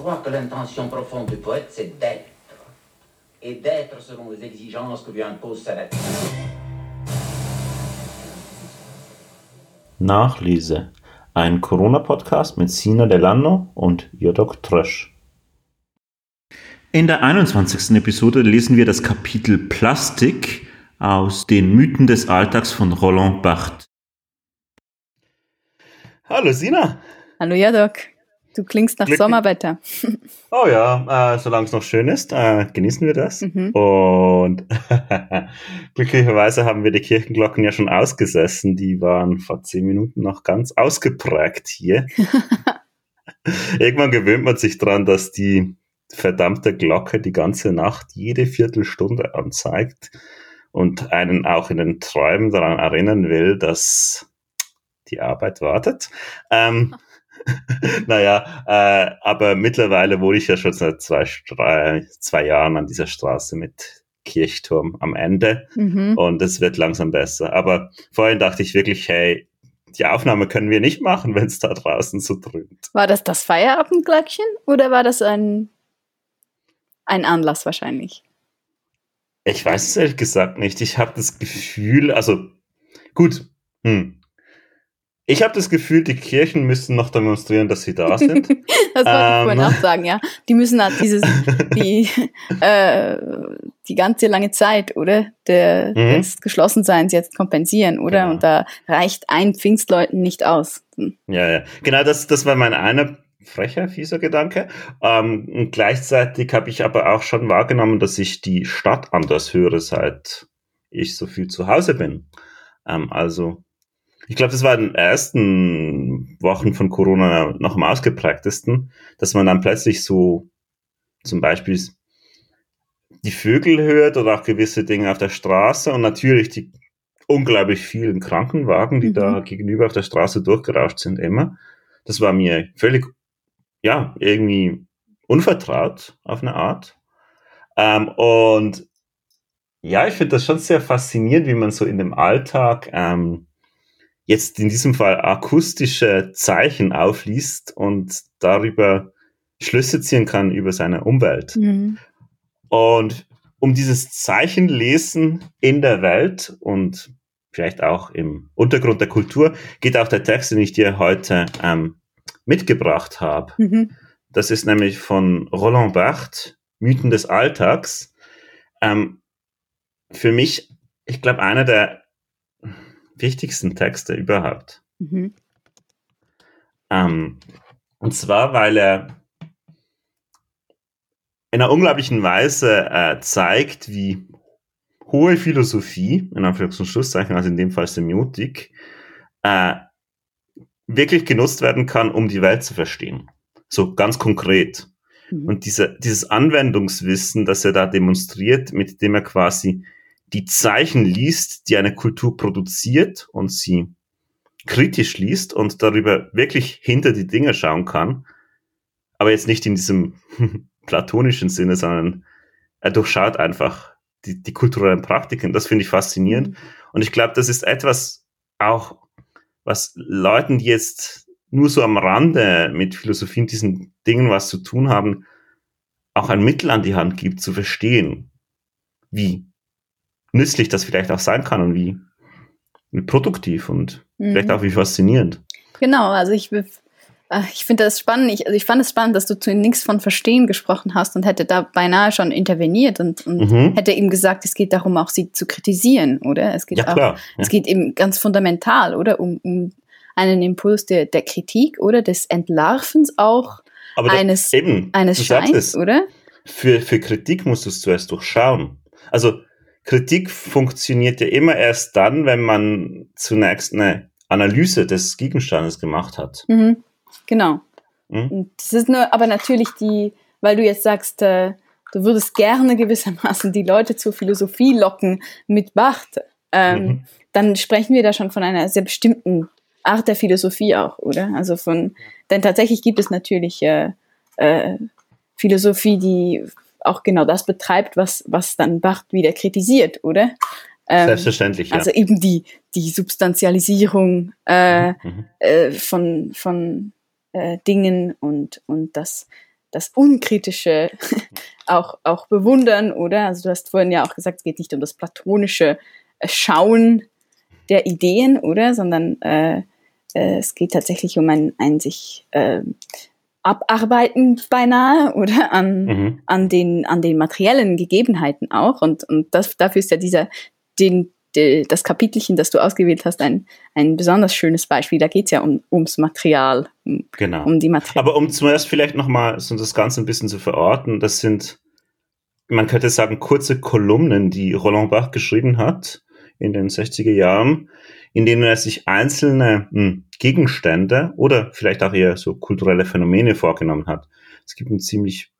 crois que l'intention profonde du poète, c'est d'être. Et d'être selon les exigences que lui impose sa nature. Nachlese. Ein Corona-Podcast mit Sina Delano und Jodok Trösch. In der 21. Episode lesen wir das Kapitel Plastik aus den Mythen des Alltags von Roland Barthes. Hallo Sina. Hallo Jadok. Du klingst nach Glück- Sommerwetter. Oh ja, äh, solange es noch schön ist, äh, genießen wir das. Mhm. Und glücklicherweise haben wir die Kirchenglocken ja schon ausgesessen. Die waren vor zehn Minuten noch ganz ausgeprägt hier. Irgendwann gewöhnt man sich dran, dass die verdammte Glocke die ganze Nacht jede Viertelstunde anzeigt und einen auch in den Träumen daran erinnern will, dass die Arbeit wartet. Ähm, naja, äh, aber mittlerweile wohne ich ja schon seit zwei, zwei Jahren an dieser Straße mit Kirchturm am Ende Mhm. und es wird langsam besser. Aber vorhin dachte ich wirklich, hey, die Aufnahme können wir nicht machen, wenn es da draußen so dröhnt. War das das Feierabendglöckchen oder war das ein, ein Anlass wahrscheinlich? Ich weiß es ehrlich gesagt nicht. Ich habe das Gefühl, also gut, hm. Ich habe das Gefühl, die Kirchen müssen noch demonstrieren, dass sie da sind. Das wollte ich vorhin Ähm. auch sagen, ja. Die müssen halt dieses, die, äh, die ganze lange Zeit, oder? Der, Mhm. des Geschlossenseins jetzt kompensieren, oder? Genau. Und da reicht ein Pfingstleuten nicht aus. Hm. Ja, ja. Genau, das, das war mein einer frecher, fieser Gedanke. Ähm, und gleichzeitig habe ich aber auch schon wahrgenommen, dass ich die Stadt anders höre, seit ich so viel zu Hause bin. Ähm, also, ich glaube, das war in den ersten Wochen von Corona noch am ausgeprägtesten, dass man dann plötzlich so zum Beispiel die Vögel hört oder auch gewisse Dinge auf der Straße und natürlich die unglaublich vielen Krankenwagen, die Mhm. da gegenüber auf der Straße durchgerauscht sind, immer. Das war mir völlig, ja, irgendwie unvertraut auf eine Art. Ähm, und ja, ich finde das schon sehr faszinierend, wie man so in dem Alltag ähm, jetzt in diesem Fall akustische Zeichen aufliest und darüber Schlüsse ziehen kann über seine Umwelt. Mhm. Und um dieses Zeichenlesen in der Welt und vielleicht auch im Untergrund der Kultur geht auch der Text, den ich dir heute ähm, mitgebracht habe. Mhm. Das ist nämlich von Roland Barthes, Mythen des Alltags. Ähm, für mich, ich glaube, einer der wichtigsten Texte überhaupt. Mhm. Ähm, und zwar, weil er in einer unglaublichen Weise äh, zeigt, wie hohe Philosophie, in Anführungs- und Schlusszeichen, also in dem Fall Semiotik, äh, wirklich genutzt werden kann, um die Welt zu verstehen. So ganz konkret. Mhm. Und diese, dieses Anwendungswissen, das er da demonstriert, mit dem er quasi die Zeichen liest, die eine Kultur produziert und sie kritisch liest und darüber wirklich hinter die Dinge schauen kann, aber jetzt nicht in diesem platonischen Sinne, sondern er durchschaut einfach die, die kulturellen Praktiken. Das finde ich faszinierend. Und ich glaube, das ist etwas auch, was Leuten, die jetzt nur so am Rande mit Philosophie und diesen Dingen was zu tun haben, auch ein Mittel an die Hand gibt, zu verstehen, wie nützlich das vielleicht auch sein kann und wie, wie produktiv und Mhm. vielleicht auch wie faszinierend. Genau, also ich, äh, ich finde das spannend. Ich, also ich fand es spannend, dass du zu nichts von Verstehen gesprochen hast und hätte da beinahe schon interveniert und, und Mhm. hätte ihm gesagt, es geht darum, auch sie zu kritisieren, oder? Es geht Ja, auch, klar. Ja. es geht eben ganz fundamental, oder? Um, um einen Impuls der, der Kritik oder des Entlarvens auch Aber eines, eben, eines Scheins, oder? für, für Kritik musst du es zuerst durchschauen. Also Kritik funktioniert ja immer erst dann, wenn man zunächst eine Analyse des Gegenstandes gemacht hat. Mhm. Genau. Mhm. Das ist nur, aber natürlich die, weil du jetzt sagst, äh, du würdest gerne gewissermaßen die Leute zur Philosophie locken mit Barth, ähm, Mhm. dann sprechen wir da schon von einer sehr bestimmten Art der Philosophie auch, oder? Also von, denn tatsächlich gibt es natürlich äh, äh, Philosophie, die auch genau das betreibt, was, was dann Barth wieder kritisiert, oder? Ähm, Selbstverständlich, ja. also eben die, die Substantialisierung äh, Mhm. äh, von, von äh, Dingen und, und das das Unkritische auch, auch bewundern, oder? Also du hast vorhin ja auch gesagt, es geht nicht um das platonische äh, Schauen der Ideen, oder? Sondern äh, äh, es geht tatsächlich um ein, ein sich äh, abarbeiten beinahe oder an, mhm. an, den, an den materiellen Gegebenheiten auch. Und, und das, dafür ist ja dieser, den, de, das Kapitelchen, das du ausgewählt hast, ein, ein besonders schönes Beispiel. Da geht es ja um, ums Material. Um, genau. Um die Material Aber um zuerst vielleicht nochmal so das Ganze ein bisschen zu verorten, das sind, man könnte sagen, kurze Kolumnen, die Roland Bach geschrieben hat in den 60er Jahren, in denen er sich einzelne mh, hm, Gegenstände oder vielleicht auch eher so kulturelle Phänomene vorgenommen hat. Es gibt ein ziemlich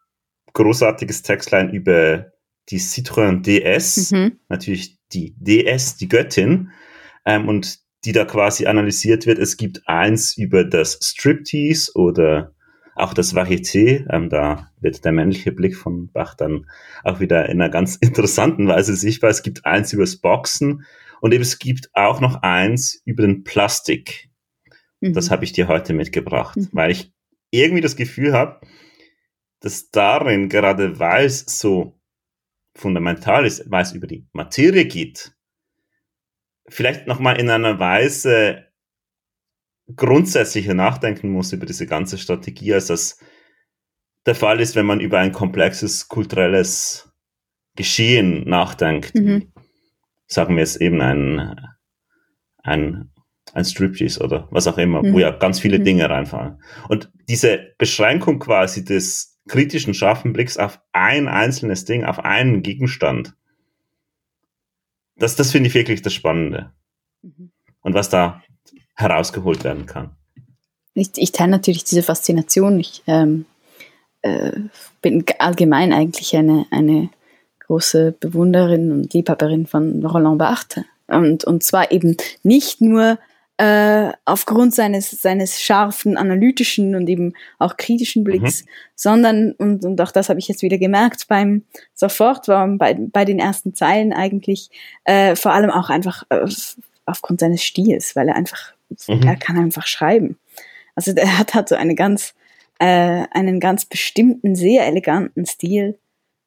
großartiges Textline über die Citroën DS, mhm. natürlich die DS, die Göttin, ähm, und die da quasi analysiert wird. Es gibt eins über das Striptease oder auch das Varieté. Ähm, da wird der männliche Blick von Bach dann auch wieder in einer ganz interessanten Weise sichtbar. Es gibt eins über das Boxen und eben es gibt auch noch eins über den Plastik. Mhm. Das habe ich dir heute mitgebracht, mhm. weil ich irgendwie das Gefühl habe, dass darin, gerade weil es so fundamental ist, weil es über die Materie geht, vielleicht nochmal in einer Weise grundsätzlicher nachdenken muss über diese ganze Strategie, als das der Fall ist, wenn man über ein komplexes kulturelles Geschehen nachdenkt. Mhm. Sagen wir jetzt eben ein, ein, ein Striptease oder was auch immer, mhm. wo ja ganz viele mhm. Dinge reinfallen. Und diese Beschränkung quasi des kritischen, scharfen Blicks auf ein einzelnes Ding, auf einen Gegenstand. Das, das finde ich wirklich das Spannende. Mhm. Und was da herausgeholt werden kann. Ich, ich teile natürlich diese Faszination. Ich ähm, äh, bin allgemein eigentlich eine, eine große Bewunderin und Liebhaberin von Roland Barthes. Und, und zwar eben nicht nur äh, aufgrund seines, seines scharfen, analytischen und eben auch kritischen Blicks, mhm. sondern, und, und auch das habe ich jetzt wieder gemerkt beim sofort, war bei, bei den ersten Zeilen eigentlich, äh, vor allem auch einfach äh, aufgrund seines Stils, weil er einfach, mhm. er kann einfach schreiben. Also er hat, hat so eine ganz, äh, einen ganz bestimmten, sehr eleganten Stil,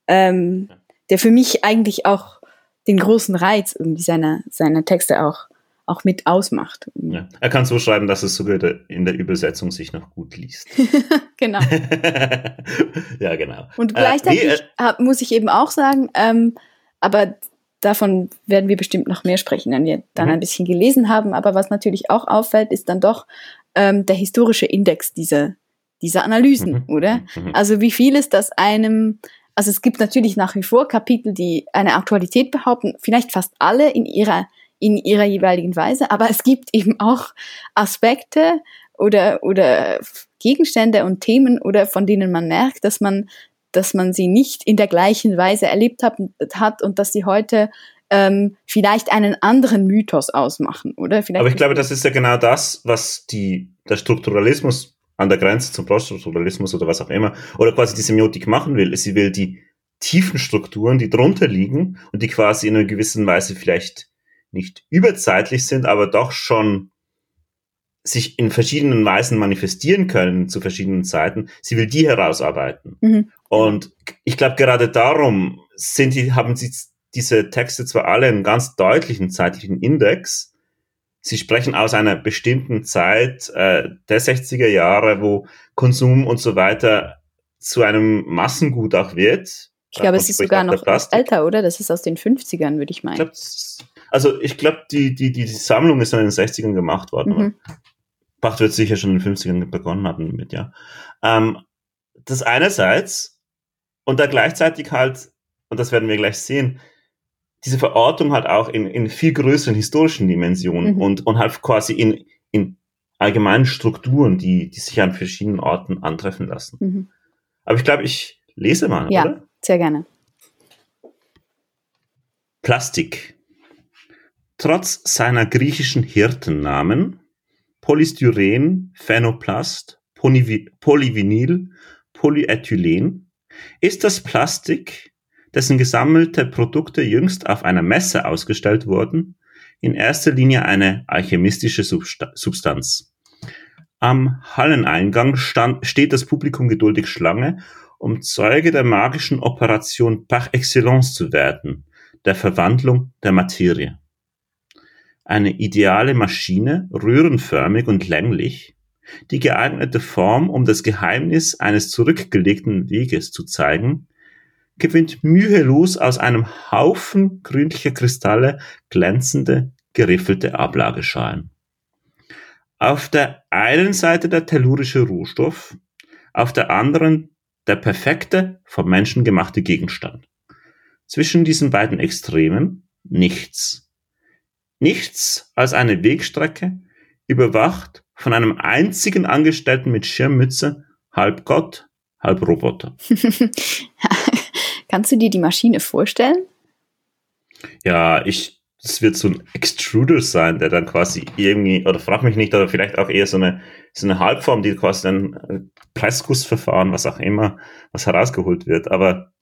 ähm, der für mich eigentlich auch den großen Reiz irgendwie seiner, seiner Texte auch auch mit ausmacht. Ja. Er kann so schreiben, dass es sogar in der Übersetzung sich noch gut liest. genau. ja, genau. Und gleichzeitig äh, nee, äh, muss ich eben auch sagen, ähm, aber davon werden wir bestimmt noch mehr sprechen, wenn wir dann mhm. ein bisschen gelesen haben. Aber was natürlich auch auffällt, ist dann doch ähm, der historische Index dieser, dieser Analysen, mhm. oder? Mhm. Also wie viel ist das einem also es gibt natürlich nach wie vor Kapitel, die eine Aktualität behaupten, vielleicht fast alle in ihrer in ihrer jeweiligen Weise, aber es gibt eben auch Aspekte oder, oder Gegenstände und Themen oder von denen man merkt, dass man, dass man sie nicht in der gleichen Weise erlebt hat, hat und dass sie heute ähm, vielleicht einen anderen Mythos ausmachen, oder? Vielleicht aber ich glaube, das ist ja genau das, was die, der Strukturalismus an der Grenze zum Poststrukturalismus oder was auch immer, oder quasi die Semiotik machen will. Sie will die tiefen Strukturen, die drunter liegen und die quasi in einer gewissen Weise vielleicht nicht überzeitlich sind, aber doch schon sich in verschiedenen Weisen manifestieren können zu verschiedenen Zeiten. Sie will die herausarbeiten. Mhm. Und ich glaube, gerade darum sind die, haben sie diese Texte zwar alle einen ganz deutlichen zeitlichen Index. Sie sprechen aus einer bestimmten Zeit äh, der 60er Jahre, wo Konsum und so weiter zu einem Massengut auch wird. Ich glaube, es ist sogar noch älter, oder? Das ist aus den 50ern, würde ich meinen. Ich glaube, also ich glaube, die, die, die, die Sammlung ist dann in den 60ern gemacht worden. Mhm. Bach wird sicher schon in den 50ern begonnen haben damit, ja. Ähm, das einerseits und da gleichzeitig halt, und das werden wir gleich sehen, diese Verortung halt auch in, in viel größeren historischen Dimensionen mhm. und, und halt quasi in, in allgemeinen Strukturen, die, die sich an verschiedenen Orten antreffen lassen. Mhm. Aber ich glaube, ich lese mal, ja, oder? Sehr gerne. Plastik. Trotz seiner griechischen Hirtennamen Polystyren, Phenoplast, Polyvinyl, Polyethylen ist das Plastik, dessen gesammelte Produkte jüngst auf einer Messe ausgestellt wurden, in erster Linie eine alchemistische Substanz. Am Halleneingang stand, steht das Publikum geduldig Schlange, um Zeuge der magischen Operation par excellence zu werden, der Verwandlung der Materie. Eine ideale Maschine, röhrenförmig und länglich, die geeignete Form, um das Geheimnis eines zurückgelegten Weges zu zeigen, gewinnt mühelos aus einem Haufen grünlicher Kristalle glänzende, geriffelte Ablageschalen. Auf der einen Seite der tellurische Rohstoff, auf der anderen der perfekte, vom Menschen gemachte Gegenstand. Zwischen diesen beiden Extremen nichts. Nichts als eine Wegstrecke, überwacht von einem einzigen Angestellten mit Schirmmütze, halb Gott, halb Roboter. Kannst du dir die Maschine vorstellen? Ja, ich, es wird so ein Extruder sein, der dann quasi irgendwie, oder frag mich nicht, oder vielleicht auch eher so eine, so eine Halbform, die quasi dann äh, Pressgussverfahren, was auch immer, was herausgeholt wird. Aber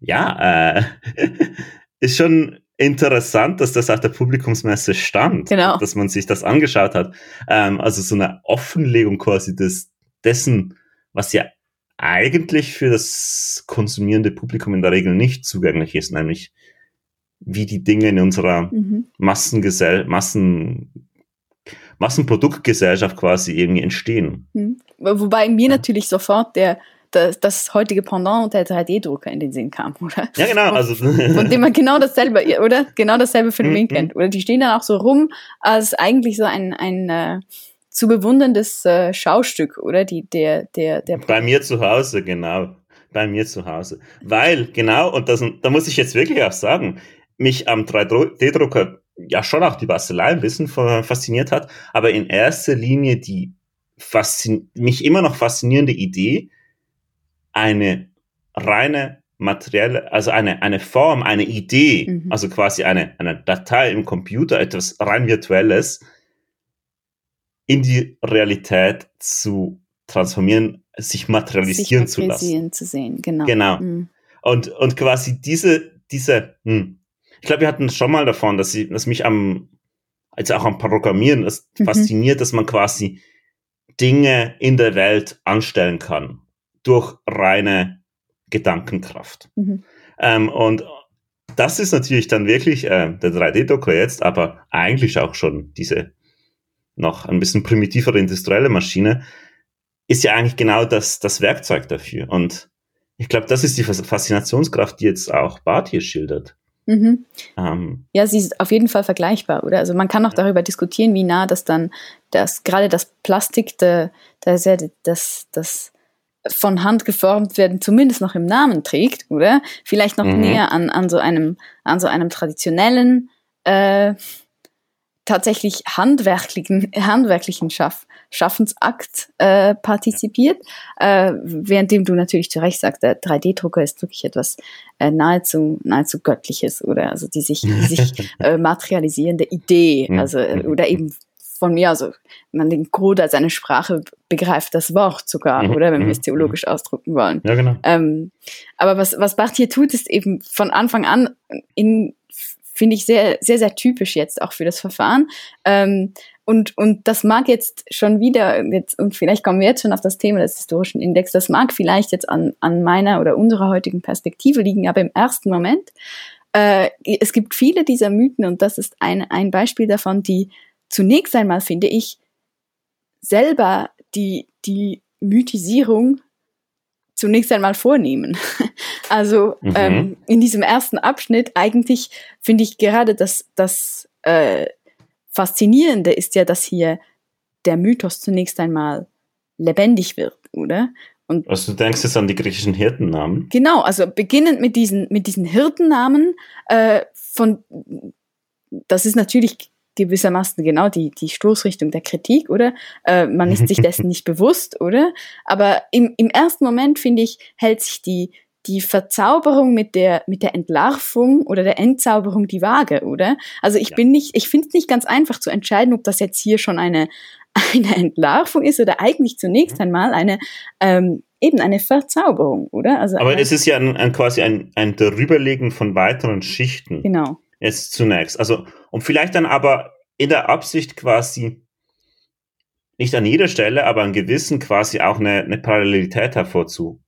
ja, äh, ist schon interessant, dass das auf der Publikumsmesse stand, genau. dass man sich das angeschaut hat. Ähm, also so eine Offenlegung quasi des, dessen, was ja eigentlich für das konsumierende Publikum in der Regel nicht zugänglich ist, nämlich wie die Dinge in unserer mhm. Massengesell Massen Massenproduktgesellschaft quasi irgendwie entstehen. Mhm. Wobei mir ja. natürlich sofort der das, das heutige Pendant der 3D-Drucker in den Sinn kam, oder? Ja, genau. Also von dem man genau dasselbe, oder? Genau dasselbe Phänomen mhm. kennt. Oder die stehen dann auch so rum als eigentlich so ein, ein äh, zu bewunderndes äh, Schaustück, oder? Die, der, der, der. Bei mir zu Hause, genau. Bei mir zu Hause. Weil, genau, und das, da muss ich jetzt wirklich auch sagen, mich am 3D-Drucker ja schon auch die Bastelei ein bisschen fasziniert hat, aber in erster Linie die mich immer noch faszinierende Idee, eine reine materielle, also eine, eine Form, eine Idee, mhm. also quasi eine, eine Datei im Computer, etwas rein virtuelles, in die Realität zu transformieren, sich materialisieren sich zu lassen. zu sehen, genau. Genau. Mhm. Und, und quasi diese, diese, hm, ich glaube, wir hatten schon mal davon, dass, sie, dass mich am, also auch am Programmieren, das mhm. fasziniert, dass man quasi Dinge in der Welt anstellen kann durch reine Gedankenkraft. Mhm. Ähm, und das ist natürlich dann wirklich äh, der 3D-Drucker jetzt, aber eigentlich auch schon diese noch ein bisschen primitivere industrielle Maschine, ist ja eigentlich genau das, das Werkzeug dafür. Und ich glaube, das ist die Faszinationskraft, die jetzt auch Bart hier schildert. Mhm. Ähm, ja, sie ist auf jeden Fall vergleichbar, oder? Also man kann auch darüber diskutieren, wie nah das dann, das, gerade das Plastik, der, das, das, das von Hand geformt werden, zumindest noch im Namen trägt, oder? Vielleicht noch mhm. näher an, an so einem, an so einem traditionellen äh, tatsächlich handwerklichen, handwerklichen Schaff, Schaffensakt äh, partizipiert, äh, währenddem du natürlich zu Recht sagst, der 3D-Drucker ist wirklich etwas äh, nahezu, nahezu Göttliches oder also die sich, die sich äh, materialisierende Idee, mhm. also äh, oder eben von mir, also man den Code als eine Sprache begreift, das Wort sogar, mhm. oder wenn wir es mhm. theologisch ausdrücken wollen. Ja, genau. Ähm, aber was, was Bart hier tut, ist eben von Anfang an in finde ich sehr, sehr, sehr typisch jetzt auch für das Verfahren. Ähm, und, und das mag jetzt schon wieder, jetzt, und vielleicht kommen wir jetzt schon auf das Thema des historischen Index, das mag vielleicht jetzt an, an meiner oder unserer heutigen Perspektive liegen, aber im ersten Moment, äh, es gibt viele dieser Mythen und das ist ein, ein Beispiel davon, die zunächst einmal, finde ich, selber die, die Mythisierung zunächst einmal vornehmen. Also mhm. ähm, in diesem ersten Abschnitt eigentlich finde ich gerade das, das äh, Faszinierende ist ja, dass hier der Mythos zunächst einmal lebendig wird, oder? Und also du denkst jetzt an die griechischen Hirtennamen? Genau, also beginnend mit diesen, mit diesen Hirtennamen, äh, von das ist natürlich gewissermaßen genau die, die Stoßrichtung der Kritik, oder? Äh, man ist sich dessen nicht bewusst, oder? Aber im, im ersten Moment, finde ich, hält sich die, die Verzauberung mit der, mit der Entlarvung oder der Entzauberung die Waage, oder? Also ich ja. bin nicht, ich finde es nicht ganz einfach zu entscheiden, ob das jetzt hier schon eine, eine Entlarvung ist oder eigentlich zunächst mhm. einmal eine, ähm, eben eine Verzauberung, oder? Also Aber es ist ja ein, ein quasi ein, ein Darüberlegen von weiteren Schichten. Genau jetzt zunächst. Also, und vielleicht dann aber in der Absicht quasi nicht an jeder Stelle, aber an gewissen quasi auch eine, eine Parallelität hervorzuholen.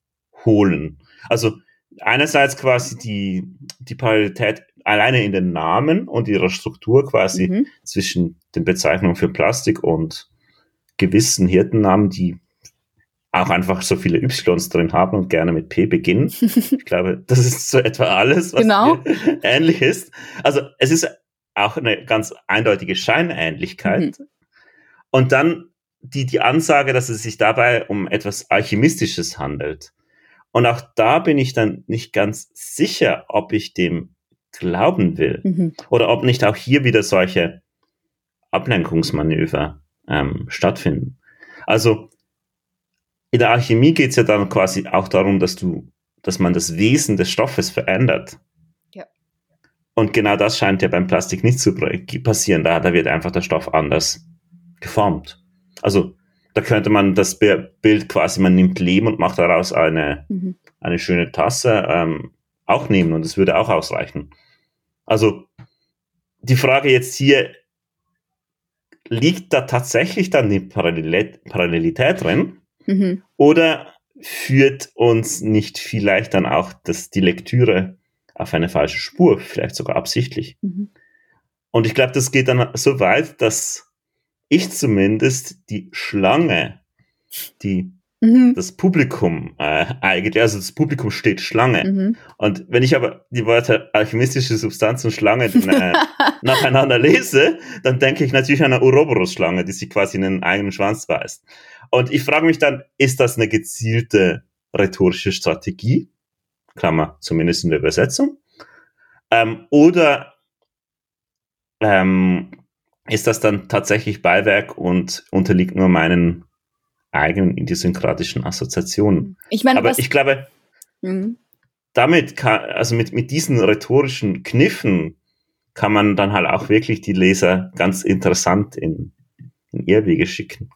holen. Also einerseits quasi die, die Parallelität alleine in den Namen und ihrer Struktur quasi mhm. zwischen den Bezeichnungen für Plastik und gewissen Hirtennamen, die auch einfach so viele Ys drin haben und gerne mit P beginnen. Ich glaube, das ist so etwa alles, was genau. ähnlich ist. Also es ist auch eine ganz eindeutige Scheinähnlichkeit. Mhm. Und dann die, die Ansage, dass es sich dabei um etwas Alchemistisches handelt. Und auch da bin ich dann nicht ganz sicher, ob ich dem glauben will. Mhm. Oder ob nicht auch hier wieder solche Ablenkungsmanöver ähm, stattfinden. Also in der Alchemie geht es ja dann quasi auch darum, dass du, dass man das Wesen des Stoffes verändert. Ja. Und genau das scheint ja beim Plastik nicht zu passieren. Da, da wird einfach der Stoff anders geformt. Also da könnte man das Bild quasi, man nimmt Lehm und macht daraus eine, mhm. eine schöne Tasse, ähm, auch nehmen und es würde auch ausreichen. Also die Frage jetzt hier, liegt da tatsächlich dann die Parallelität, Parallelität drin? Mhm. Oder führt uns nicht vielleicht dann auch das, die Lektüre auf eine falsche Spur, vielleicht sogar absichtlich? Mhm. Und ich glaube, das geht dann so weit, dass ich zumindest die Schlange, die mhm. das Publikum äh, eigentlich, also das Publikum steht Schlange. Mhm. Und wenn ich aber die Worte alchemistische Substanz und Schlange äh, nacheinander lese, dann denke ich natürlich an eine Ouroboros-Schlange, die sich quasi in den eigenen Schwanz beißt. Und ich frage mich dann, ist das eine gezielte rhetorische Strategie? Klammer, zumindest in der Übersetzung. Ähm, oder ähm, ist das dann tatsächlich Beiwerk und unterliegt nur meinen eigenen idiosynkratischen Assoziationen. Ich meine, aber ich glaube, mhm. damit kann, also mit, mit diesen rhetorischen Kniffen kann man dann halt auch wirklich die Leser ganz interessant in, in Irrwege schicken.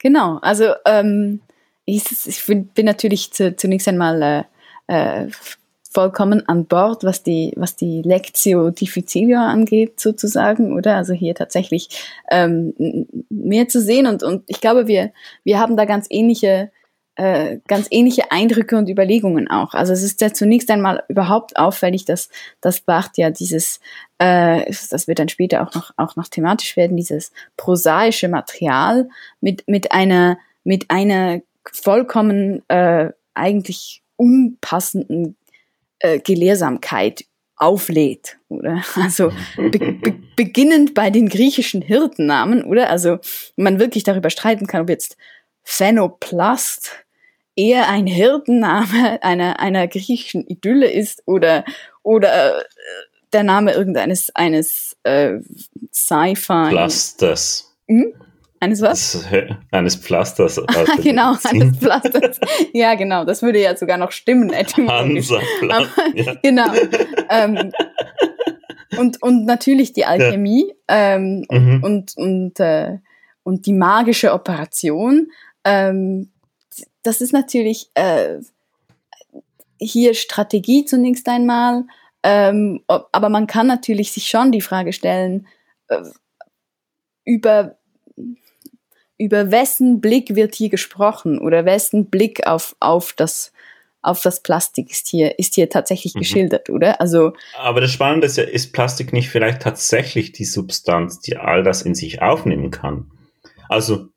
Genau, also ähm, ich, ich bin, natürlich zu, zunächst einmal äh, äh, vollkommen an Bord, was die, was die Lectio Difficilia angeht, sozusagen, oder? Also hier tatsächlich ähm, mehr zu sehen und, und ich glaube, wir, wir haben da ganz ähnliche, äh, ganz ähnliche Eindrücke und Überlegungen auch. Also es ist ja zunächst einmal überhaupt auffällig, dass, dass Barth ja dieses, äh, das wird dann später auch noch, auch noch thematisch werden, dieses prosaische Material mit, mit einer, mit einer vollkommen äh, eigentlich unpassenden äh, Gelehrsamkeit auflädt, oder? Also be be beginnend bei den griechischen Hirtennamen, oder? Also man wirklich darüber streiten kann, ob jetzt Phenoplast eher ein Hirtenname einer, einer griechischen Idylle ist oder, oder äh, der Name irgendeines eines äh, Sci-Fi. Plastes. Hm? Eines was? Eines Pflasters. genau, eines Pflasters. ja, genau, das würde ja sogar noch stimmen, etymologisch. Aber, ja. Genau. Ähm, und, und natürlich die Alchemie ja. ähm, mhm. und, und, äh, und die magische Operation. Ähm, das ist natürlich äh, hier Strategie zunächst einmal, ähm, aber man kann natürlich sich schon die Frage stellen, äh, über über wessen Blick wird hier gesprochen oder wessen Blick auf, auf das auf das Plastik ist hier, ist hier tatsächlich mhm. geschildert, oder? Also. Aber das Spannende ist ja, ist Plastik nicht vielleicht tatsächlich die Substanz, die all das in sich aufnehmen kann? Also,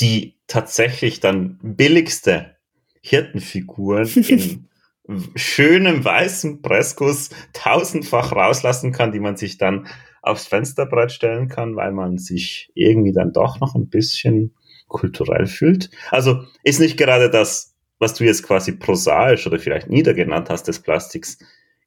die tatsächlich dann billigste Hirtenfiguren in schönem weißen Pressguss tausendfach rauslassen kann, die man sich dann aufs Fensterbrett stellen kann, weil man sich irgendwie dann doch noch ein bisschen kulturell fühlt. Also ist nicht gerade das, was du jetzt quasi prosaisch oder vielleicht niedergenannt hast des Plastiks,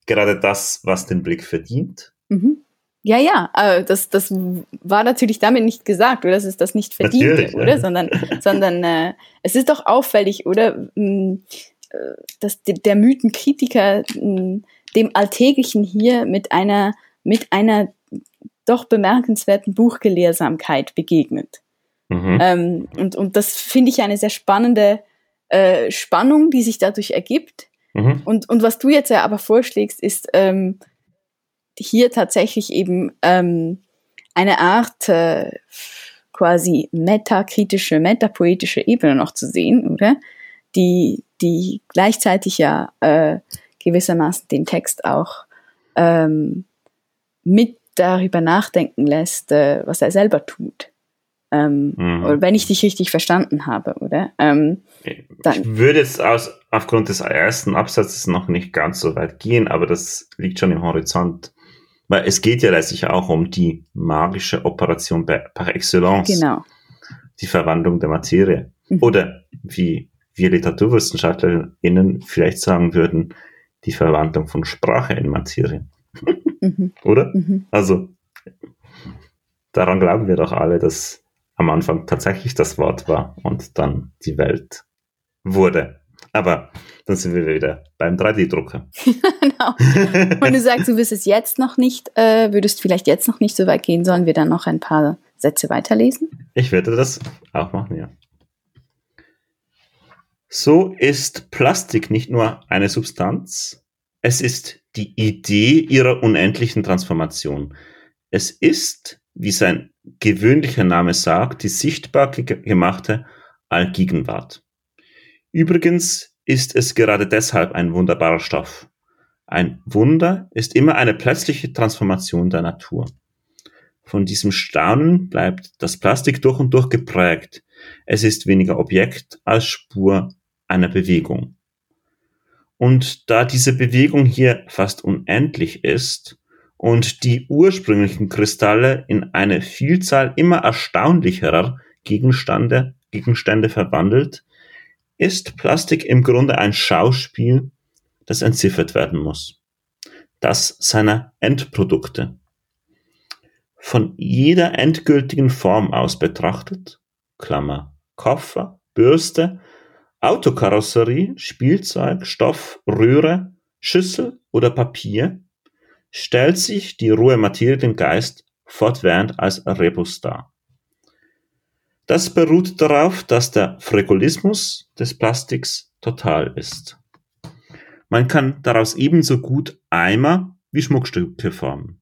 gerade das, was den Blick verdient? Mhm. Ja, ja, das, das war natürlich damit nicht gesagt, oder? Das ist das nicht verdient, oder? Ja. Sondern, sondern äh, es ist doch auffällig, oder? Hm, äh, dass der Mythenkritiker hm, dem Alltäglichen hier mit einer, mit einer doch bemerkenswerten Buchgelehrsamkeit begegnet. Mhm. Ähm, und, und das finde ich eine sehr spannende äh, Spannung, die sich dadurch ergibt. Mhm. Und, und was du jetzt ja aber vorschlägst, ist ähm, hier tatsächlich eben ähm, eine Art äh, quasi metakritische, metapoetische Ebene noch zu sehen, oder? Die, die gleichzeitig ja äh, gewissermaßen den Text auch ähm, mit darüber nachdenken lässt, äh, was er selber tut. Ähm, mhm. Wenn ich dich richtig verstanden habe, oder? Ähm, ich würde jetzt aus, aufgrund des ersten Absatzes noch nicht ganz so weit gehen, aber das liegt schon im Horizont. Weil es geht ja letztlich auch um die magische Operation par excellence. Genau. Die Verwandlung der Materie. Mhm. Oder wie wir LiteraturwissenschaftlerInnen vielleicht sagen würden, die Verwandlung von Sprache in Materie. Mhm. Oder? Mhm. Also, daran glauben wir doch alle, dass am Anfang tatsächlich das Wort war und dann die Welt wurde. Aber dann sind wir wieder beim 3D-Drucker. genau. Und du sagst, du wirst es jetzt noch nicht, äh, würdest vielleicht jetzt noch nicht so weit gehen, sollen wir dann noch ein paar Sätze weiterlesen? Ich werde das auch machen, ja. So ist Plastik nicht nur eine Substanz, es ist die Idee ihrer unendlichen Transformation. Es ist, wie sein gewöhnlicher Name sagt, die sichtbar gemachte Allgegenwart. Übrigens ist es gerade deshalb ein wunderbarer Stoff. Ein Wunder ist immer eine plötzliche Transformation der Natur. Von diesem Staunen bleibt das Plastik durch und durch geprägt. Es ist weniger Objekt als Spur einer Bewegung. Und da diese Bewegung hier fast unendlich ist und die ursprünglichen Kristalle in eine Vielzahl immer erstaunlicherer Gegenstände, Gegenstände verwandelt, ist Plastik im Grunde ein Schauspiel, das entziffert werden muss. Das seiner Endprodukte. Von jeder endgültigen Form aus betrachtet, Klammer, Koffer, Bürste, Autokarosserie, Spielzeug, Stoff, Röhre, Schüssel oder Papier stellt sich die rohe Materie den Geist fortwährend als Rebus dar. Das beruht darauf, dass der Fregulismus des Plastiks total ist. Man kann daraus ebenso gut Eimer wie Schmuckstücke formen.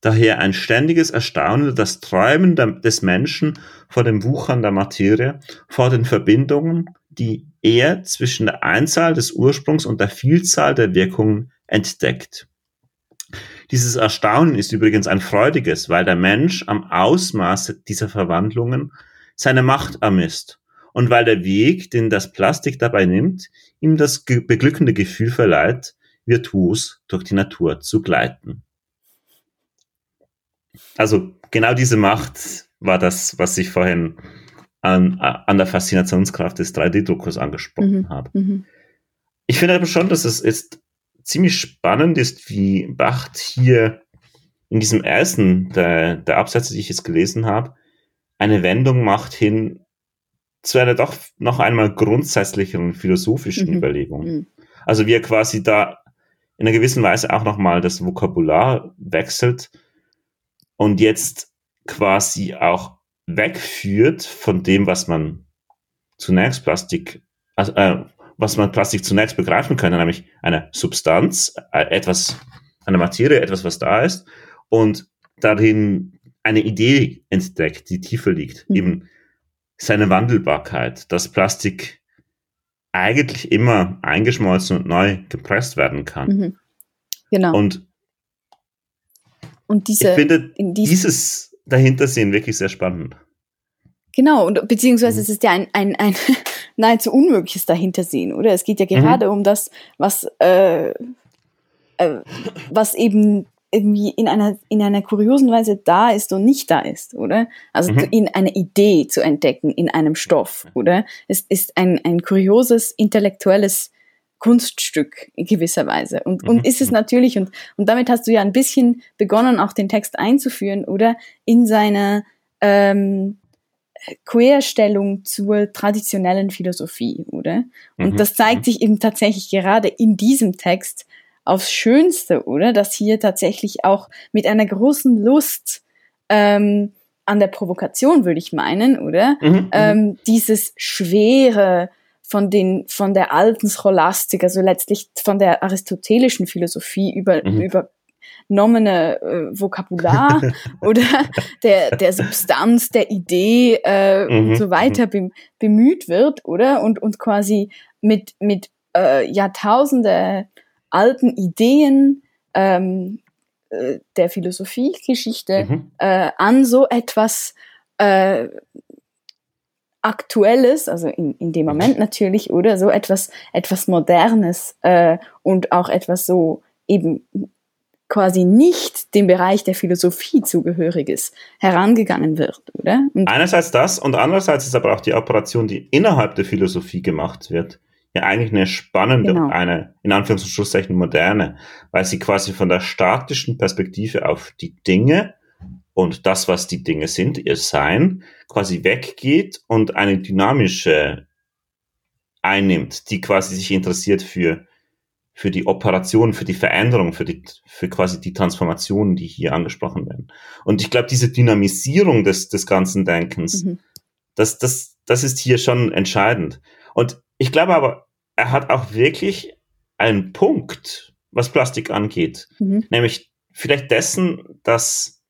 Daher ein ständiges Erstaunen, das Träumen des Menschen vor dem Wuchern der Materie, vor den Verbindungen, die er zwischen der Einzahl des Ursprungs und der Vielzahl der Wirkungen entdeckt. Dieses Erstaunen ist übrigens ein freudiges, weil der Mensch am Ausmaß dieser Verwandlungen seine Macht ermisst und weil der Weg, den das Plastik dabei nimmt, ihm das beglückende Gefühl verleiht, virtuos durch die Natur zu gleiten. Also genau diese Macht war das, was ich vorhin an, an der Faszinationskraft des 3D-Druckers angesprochen mhm. habe. Mhm. Ich finde aber schon, dass es jetzt ziemlich spannend ist, wie Bacht hier in diesem ersten der, der Absätze, die ich jetzt gelesen habe, eine Wendung macht hin zu einer doch noch einmal grundsätzlicheren philosophischen mhm. Überlegung. Mhm. Also wie er quasi da in einer gewissen Weise auch nochmal das Vokabular wechselt und jetzt quasi auch wegführt von dem, was man zunächst Plastik, also, äh, was man Plastik zunächst begreifen könnte, nämlich eine Substanz, äh, etwas, eine Materie, etwas, was da ist, und darin eine Idee entdeckt, die tiefer liegt, mhm. eben seine Wandelbarkeit, dass Plastik eigentlich immer eingeschmolzen und neu gepresst werden kann. Mhm. Genau. Und, und diese, ich finde dieses dahinter sehen wirklich sehr spannend. Genau, und beziehungsweise mhm. es ist ja ein, ein, ein nahezu unmögliches dahintersehen, oder? Es geht ja gerade mhm. um das, was, äh, äh, was eben irgendwie in einer, in einer kuriosen Weise da ist und nicht da ist, oder? Also mhm. in eine Idee zu entdecken in einem Stoff, oder? Es ist ein, ein kurioses intellektuelles Kunststück in gewisser Weise. Und, und mhm. ist es natürlich, und, und damit hast du ja ein bisschen begonnen, auch den Text einzuführen, oder? In seiner ähm, Querstellung zur traditionellen Philosophie, oder? Und mhm. das zeigt sich eben tatsächlich gerade in diesem Text aufs Schönste, oder? Dass hier tatsächlich auch mit einer großen Lust ähm, an der Provokation, würde ich meinen, oder? Mhm. mhm. Ähm, dieses schwere, von den von der alten Scholastik, also letztlich von der aristotelischen Philosophie über, mhm. übernommene äh, Vokabular oder der, der Substanz, der Idee äh, mhm. und so weiter mhm. bem, bemüht wird, oder? Und, und quasi mit, mit äh, Jahrtausende alten Ideen ähm, äh, der Philosophiegeschichte Mhm. äh, an so etwas äh, Aktuelles, also in, in dem Moment natürlich, oder so etwas, etwas Modernes äh, und auch etwas so eben quasi nicht dem Bereich der Philosophie zugehöriges herangegangen wird, oder? Und Einerseits das und andererseits ist aber auch die Operation, die innerhalb der Philosophie gemacht wird, ja eigentlich eine spannende, Genau. eine in Anführungs- und Schlusszeichen moderne, weil sie quasi von der statischen Perspektive auf die Dinge und das, was die Dinge sind, ihr Sein, quasi weggeht und eine dynamische einnimmt, die quasi sich interessiert für für die Operation, für die Veränderung, für die, für quasi die Transformationen, die hier angesprochen werden. Und ich glaube, diese Dynamisierung des, des ganzen Denkens, Mhm. das, das, das ist hier schon entscheidend. Und ich glaube aber, er hat auch wirklich einen Punkt, was Plastik angeht. Mhm. Nämlich vielleicht dessen, dass,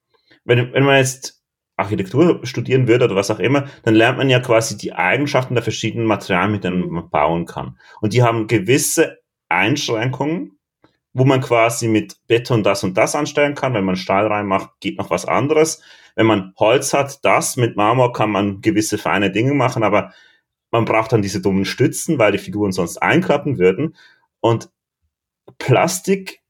wenn, wenn man jetzt Architektur studieren würde oder was auch immer, dann lernt man ja quasi die Eigenschaften der verschiedenen Materialien, mit denen man bauen kann. Und die haben gewisse Einschränkungen, wo man quasi mit Beton das und das anstellen kann. Wenn man Stahl reinmacht, geht noch was anderes. Wenn man Holz hat, das mit Marmor kann man gewisse feine Dinge machen, aber man braucht dann diese dummen Stützen, weil die Figuren sonst einklappen würden. Und Plastik,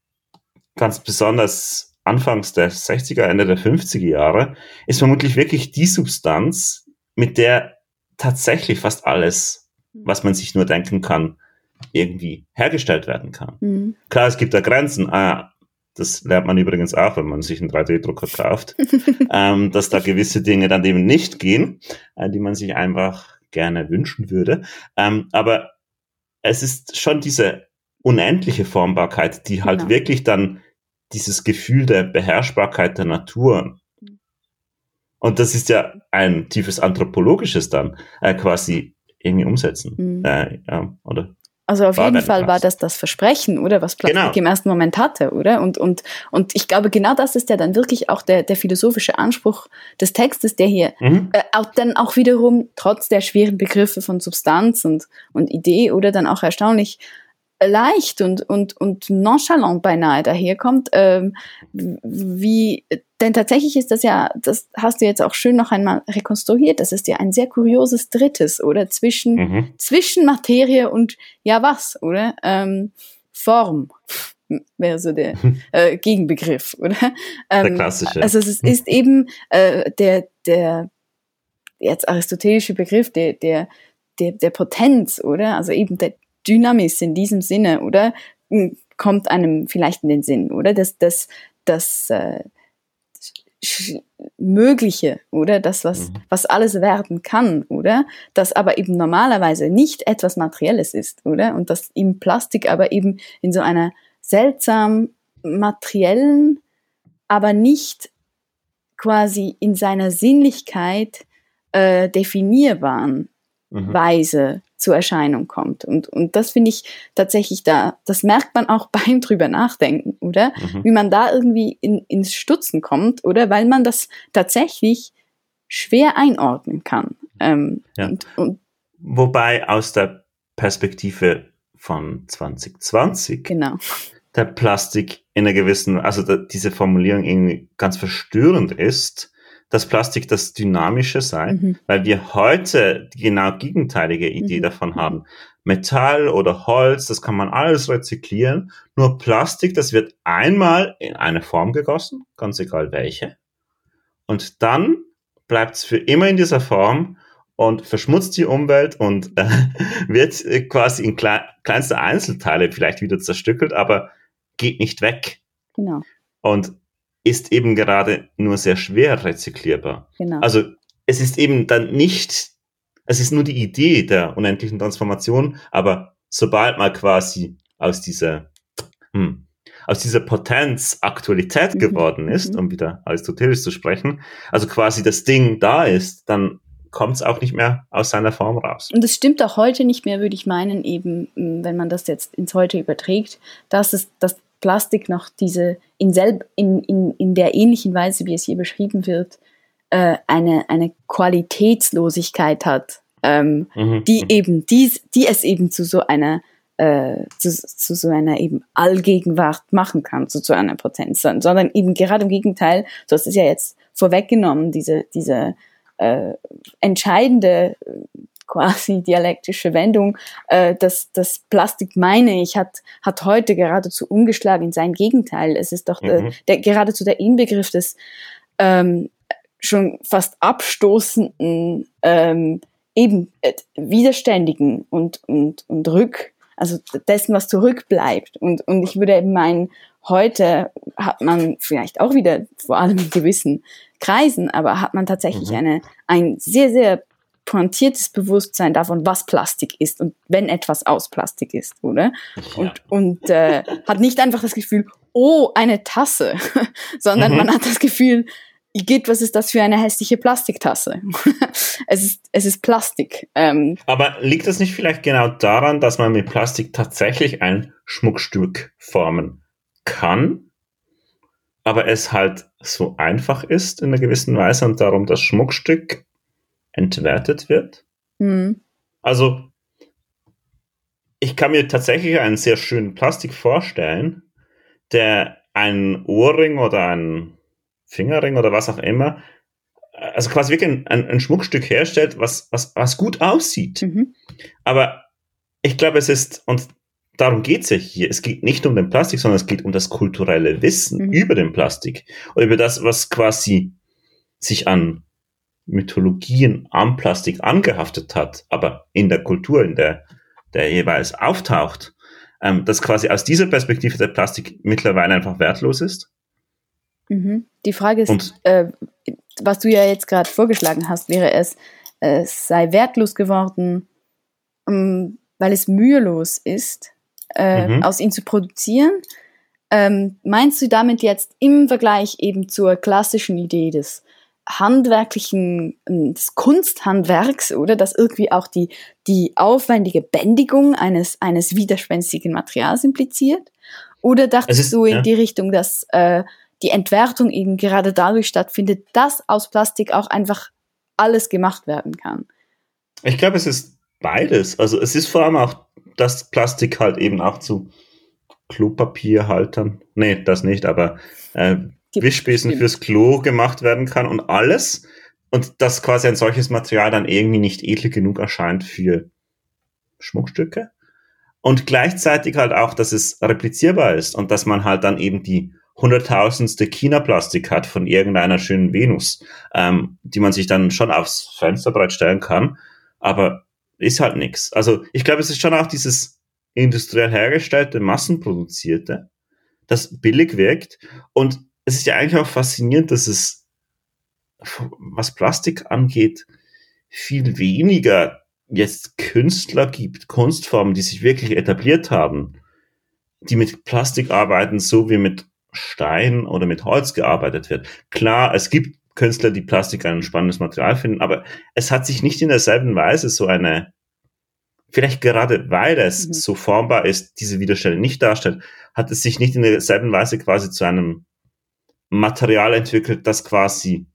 ganz besonders anfangs der 60er, Ende der 50er Jahre, ist vermutlich wirklich die Substanz, mit der tatsächlich fast alles, was man sich nur denken kann, irgendwie hergestellt werden kann. Mhm. Klar, es gibt da Grenzen. Ah, das lernt man übrigens auch, wenn man sich einen 3D-Drucker kauft, ähm, dass da gewisse Dinge dann eben nicht gehen, äh, die man sich einfach gerne wünschen würde. Ähm, aber es ist schon diese unendliche Formbarkeit, die halt Genau. wirklich dann dieses Gefühl der Beherrschbarkeit der Natur und das ist ja ein tiefes anthropologisches dann äh, quasi irgendwie umsetzen. Mhm. Äh, ja, oder? Also auf War jeden Fall war das das Versprechen, oder was Plastik Genau. im ersten Moment hatte, oder? Und, und, und ich glaube, genau das ist ja dann wirklich auch der, der philosophische Anspruch des Textes, der hier Mhm. äh, auch dann auch wiederum trotz der schweren Begriffe von Substanz und, und Idee oder dann auch erstaunlich leicht und, und, und nonchalant beinahe daherkommt, ähm, wie, denn tatsächlich ist das ja, das hast du jetzt auch schön noch einmal rekonstruiert, das ist ja ein sehr kurioses Drittes, oder? Zwischen, Mhm. zwischen Materie und ja was, oder? Ähm, Form wäre so der äh, Gegenbegriff, oder? Der Ähm, klassische. Also es ist eben äh, der, der jetzt aristotelische Begriff der, der, der, der Potenz, oder? Also eben der Dynamis in diesem Sinne, oder? M, Kommt einem vielleicht in den Sinn, oder? Das, das, das äh, Mögliche, oder? Das, was, Mhm. was alles werden kann, oder? Das aber eben normalerweise nicht etwas Materielles ist, oder? Und das im Plastik aber eben in so einer seltsam materiellen, aber nicht quasi in seiner Sinnlichkeit äh, definierbaren Mhm. Weise zur Erscheinung kommt. Und, und das finde ich tatsächlich da, das merkt man auch beim drüber nachdenken, oder? Mhm. Wie man da irgendwie in, ins Stutzen kommt, oder? Weil man das tatsächlich schwer einordnen kann. Ähm, Ja. und, und Wobei aus der Perspektive von 2020 genau. der Plastik in einer gewissen, also da, diese Formulierung irgendwie ganz verstörend ist, dass Plastik das Dynamische sei, Mhm. weil wir heute die genau gegenteilige Idee Mhm. davon haben. Metall oder Holz, das kann man alles rezyklieren. Nur Plastik, das wird einmal in eine Form gegossen, ganz egal welche. Und dann bleibt es für immer in dieser Form und verschmutzt die Umwelt und äh, wird äh, quasi in klei kleinste Einzelteile vielleicht wieder zerstückelt, aber geht nicht weg Genau. und ist eben gerade nur sehr schwer rezyklierbar. Genau. Also es ist eben dann nicht, es ist nur die Idee der unendlichen Transformation, aber sobald man quasi aus dieser, hm, aus dieser Potenz Aktualität Mhm, geworden ist, mhm. um wieder aristotelisch zu sprechen, also quasi das Ding da ist, dann kommt es auch nicht mehr aus seiner Form raus. Und es stimmt auch heute nicht mehr, würde ich meinen, eben, wenn man das jetzt ins Heute überträgt, dass es, dass Plastik noch diese, in, selb, in, in, in der ähnlichen Weise, wie es hier beschrieben wird, äh, eine, eine Qualitätslosigkeit hat, ähm, mhm. die mhm. eben dies, die es eben zu so einer äh, zu, zu so einer eben Allgegenwart machen kann, zu so einer Potenz, sondern eben gerade im Gegenteil, du hast es ja jetzt vorweggenommen, diese, diese äh, entscheidende quasi dialektische Wendung, äh, dass das Plastik, meine ich, hat, hat heute geradezu umgeschlagen in sein Gegenteil. Es ist doch äh, mhm. der, der, geradezu der Inbegriff des ähm, schon fast abstoßenden, ähm, eben äh, widerständigen und, und, und rück, also dessen, was zurückbleibt. Und, und ich würde eben meinen, heute hat man vielleicht auch wieder, vor allem in gewissen Kreisen, aber hat man tatsächlich mhm. eine, ein sehr, sehr pointiertes Bewusstsein davon, was Plastik ist und wenn etwas aus Plastik ist, oder? Ja. Und, und äh, hat nicht einfach das Gefühl, oh, eine Tasse, sondern mhm. man hat das Gefühl, geht, was ist das für eine hässliche Plastiktasse? es, ist, es ist Plastik. Ähm, Aber liegt das nicht vielleicht genau daran, dass man mit Plastik tatsächlich ein Schmuckstück formen kann, aber es halt so einfach ist in einer gewissen Weise und darum das Schmuckstück entwertet wird? Mhm. Also, ich kann mir tatsächlich einen sehr schönen Plastik vorstellen, der einen Ohrring oder einen Fingerring oder was auch immer, also quasi wirklich ein, ein, ein Schmuckstück herstellt, was, was, was gut aussieht. Mhm. Aber ich glaube, es ist, und darum geht es ja hier, es geht nicht um den Plastik, sondern es geht um das kulturelle Wissen mhm. über den Plastik und über das, was quasi sich an Mythologien am Plastik angehaftet hat, aber in der Kultur, in der der jeweils auftaucht, ähm, dass quasi aus dieser Perspektive der Plastik mittlerweile einfach wertlos ist Mhm. Die Frage ist, äh, was du ja jetzt gerade vorgeschlagen hast, wäre es, es sei wertlos geworden, ähm, weil es mühelos ist, äh, mhm. aus ihm zu produzieren. Ähm, meinst du damit jetzt im Vergleich eben zur klassischen Idee des handwerklichen, ähm, des Kunsthandwerks, oder dass irgendwie auch die, die aufwendige Bändigung eines, eines widerspenstigen Materials impliziert? Oder dachtest ist, du in ja. die Richtung, dass äh, die Entwertung eben gerade dadurch stattfindet, dass aus Plastik auch einfach alles gemacht werden kann. Ich glaube, es ist beides. Also es ist vor allem auch, dass Plastik halt eben auch zu Klopapierhaltern, nee, das nicht, aber äh, Wischbesen fürs Klo gemacht werden kann und alles. Und dass quasi ein solches Material dann irgendwie nicht edel genug erscheint für Schmuckstücke. Und gleichzeitig halt auch, dass es replizierbar ist und dass man halt dann eben die hunderttausendste China-Plastik hat von irgendeiner schönen Venus, ähm, die man sich dann schon aufs Fensterbrett stellen kann, aber ist halt nix. Also ich glaube, es ist schon auch dieses industriell hergestellte, massenproduzierte, das billig wirkt und es ist ja eigentlich auch faszinierend, dass es, was Plastik angeht, viel weniger jetzt Künstler gibt, Kunstformen, die sich wirklich etabliert haben, die mit Plastik arbeiten, so wie mit Stein oder mit Holz gearbeitet wird. Klar, es gibt Künstler, die Plastik ein spannendes Material finden, aber es hat sich nicht in derselben Weise so eine, vielleicht gerade weil es mhm. so formbar ist, diese Widerstände nicht darstellt, hat es sich nicht in derselben Weise quasi zu einem Material entwickelt, das quasi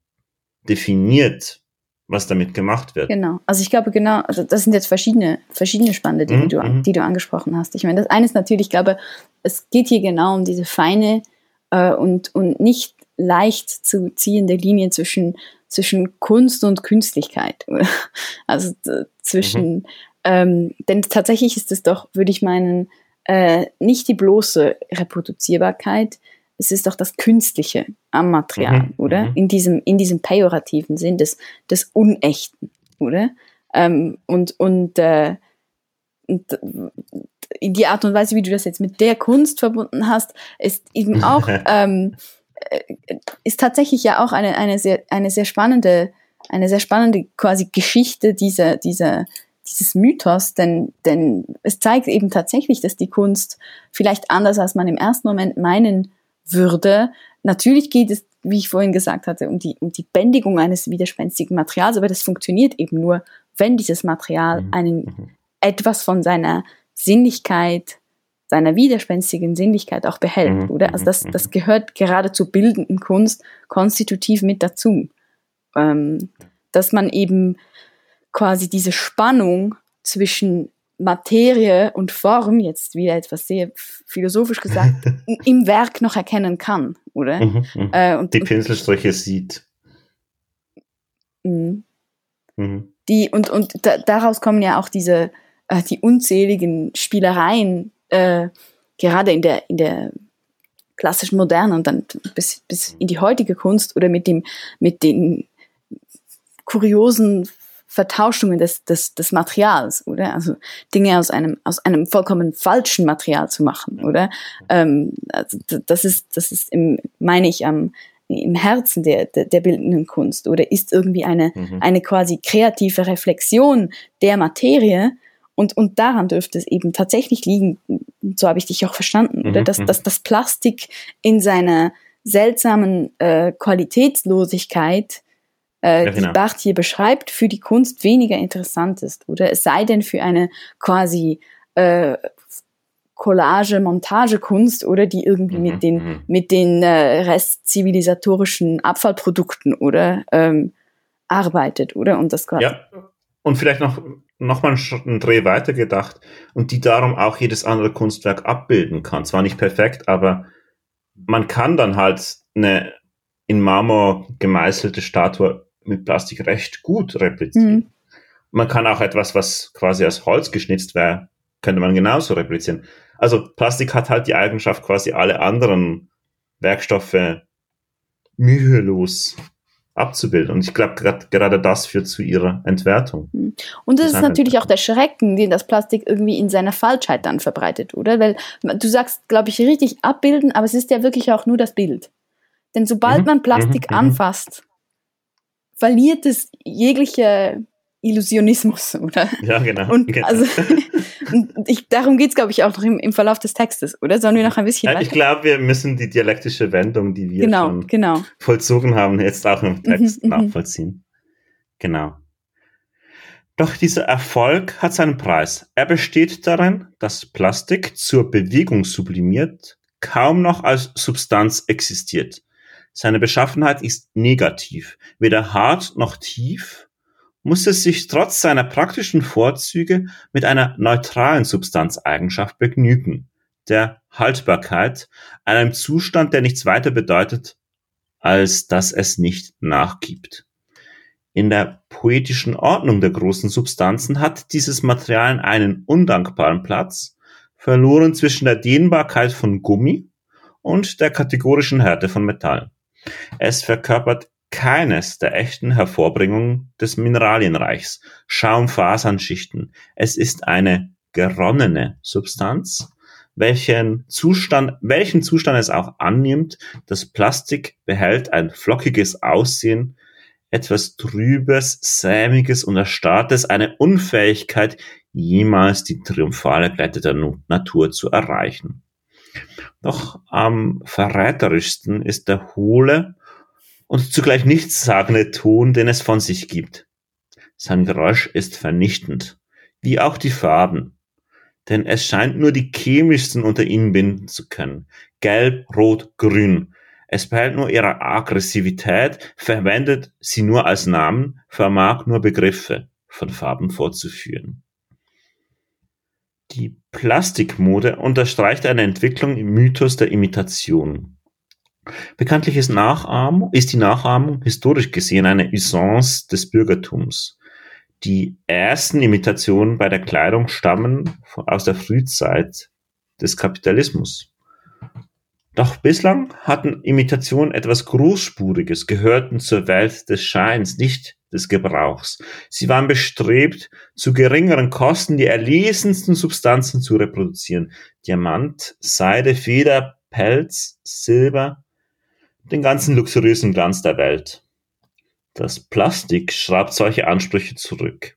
definiert, was damit gemacht wird. Genau. Also ich glaube genau, also das sind jetzt verschiedene, verschiedene spannende Dinge, mhm. die, du, mhm. die du angesprochen hast. Ich meine, das eine ist natürlich, ich glaube, es geht hier genau um diese feine äh, und, und nicht leicht zu ziehende Linie zwischen, zwischen Kunst und Künstlichkeit. also zwischen, mhm. ähm, denn tatsächlich ist es doch, würde ich meinen, äh, nicht die bloße Reproduzierbarkeit, es ist doch das Künstliche am Material, mhm. oder? Mhm. In diesem, in diesem pejorativen Sinn des, des Unechten, oder? Ähm, und, und, äh, und in die Art und Weise, wie du das jetzt mit der Kunst verbunden hast, ist eben auch, ähm, äh, ist tatsächlich ja auch eine, eine, sehr, eine sehr spannende, eine sehr spannende quasi Geschichte dieser, dieser, dieses Mythos, denn, denn es zeigt eben tatsächlich, dass die Kunst vielleicht anders, als man im ersten Moment meinen würde. Natürlich geht es, wie ich vorhin gesagt hatte, um die, um die Bändigung eines widerspenstigen Materials, aber das funktioniert eben nur, wenn dieses Material mhm. einen, mhm. etwas von seiner Sinnlichkeit, seiner widerspenstigen Sinnlichkeit auch behält, mhm. oder? Also das, das gehört gerade zur bildenden Kunst konstitutiv mit dazu. Ähm, dass man eben quasi diese Spannung zwischen Materie und Form, jetzt wieder etwas sehr philosophisch gesagt, im Werk noch erkennen kann, oder? Mhm, mhm. äh, und, die Pinselstriche sieht. Mhm. Mhm. Die, und und da, daraus kommen ja auch diese, äh, die unzähligen Spielereien, äh, gerade in der, in der klassischen Moderne und dann bis, bis in die heutige Kunst oder mit dem, mit den kuriosen Vertauschungen des, des, des Materials, oder? Also Dinge aus einem, aus einem vollkommen falschen Material zu machen, oder? Ähm, also das ist, das ist im, meine ich, am, im Herzen der, der, der bildenden Kunst, oder ist irgendwie eine, mhm. eine quasi kreative Reflexion der Materie, und, und daran dürfte es eben tatsächlich liegen, so habe ich dich auch verstanden, oder? Mhm. Dass, mhm. dass das Plastik in seiner seltsamen äh, Qualitätslosigkeit äh, ja, genau. die Barth hier beschreibt, für die Kunst weniger interessant ist. Oder es sei denn für eine quasi äh, Collage, Montagekunst oder die irgendwie mhm, mit den, mhm. mit den äh, restzivilisatorischen Abfallprodukten oder ähm, arbeitet, oder? Und das quasi. Ja. Und vielleicht noch, noch mal einen Dreh weiter gedacht und die darum auch jedes andere Kunstwerk abbilden kann. Zwar nicht perfekt, aber man kann dann halt eine in Marmor gemeißelte Statue mit Plastik recht gut replizieren. Mhm. Man kann auch etwas, was quasi aus Holz geschnitzt wäre, könnte man genauso replizieren. Also Plastik hat halt die Eigenschaft, quasi alle anderen Werkstoffe mühelos abzubilden. Und ich glaube, gerade das führt zu ihrer Entwertung. Mhm. Und das ist natürlich auch der Schrecken, den das Plastik irgendwie in seiner Falschheit dann verbreitet, oder? Weil du sagst, glaube ich, richtig abbilden, aber es ist ja wirklich auch nur das Bild. Denn sobald mhm. man Plastik mhm. mhm. anfasst, verliert es jegliche Illusionismus, oder? Ja, genau. Und genau. also und ich, darum geht's, glaube ich, auch noch im, im, Verlauf des Textes, oder? Sollen wir noch ein bisschen ja, Ich glaube, wir müssen die dialektische Wendung, die wir genau, schon genau. vollzogen haben, jetzt auch im Text mhm, mhm, nachvollziehen. Genau. Doch dieser Erfolg hat seinen Preis. Er besteht darin, dass Plastik zur Bewegung sublimiert, kaum noch als Substanz existiert. Seine Beschaffenheit ist negativ, weder hart noch tief, muss es sich trotz seiner praktischen Vorzüge mit einer neutralen Substanzeigenschaft begnügen, der Haltbarkeit, einem Zustand, der nichts weiter bedeutet, als dass es nicht nachgibt. In der poetischen Ordnung der großen Substanzen hat dieses Material einen undankbaren Platz, verloren zwischen der Dehnbarkeit von Gummi und der kategorischen Härte von Metall. Es verkörpert keines der echten Hervorbringungen des Mineralienreichs, Schaumfasernschichten. Es ist eine geronnene Substanz, welchen Zustand, welchen Zustand es auch annimmt. Das Plastik behält ein flockiges Aussehen, etwas Trübes, Sämiges und Erstarrtes, eine Unfähigkeit, jemals die triumphale Glätte der Natur zu erreichen. Doch am verräterischsten ist der hohle und zugleich nichtssagende Ton, den es von sich gibt. Sein Geräusch ist vernichtend, wie auch die Farben, denn es scheint nur die chemischsten unter ihnen binden zu können. Gelb, Rot, Grün. Es behält nur ihre Aggressivität, verwendet sie nur als Namen, vermag nur Begriffe von Farben vorzuführen. Die Plastikmode unterstreicht eine Entwicklung im Mythos der Imitation. Bekanntlich ist, Nachahmung, ist die Nachahmung historisch gesehen eine Usance des Bürgertums. Die ersten Imitationen bei der Kleidung stammen aus der Frühzeit des Kapitalismus. Doch bislang hatten Imitationen etwas Großspuriges, gehörten zur Welt des Scheins, nicht des Gebrauchs. Sie waren bestrebt, zu geringeren Kosten die erlesensten Substanzen zu reproduzieren. Diamant, Seide, Feder, Pelz, Silber, den ganzen luxuriösen Glanz der Welt. Das Plastik schraubt solche Ansprüche zurück.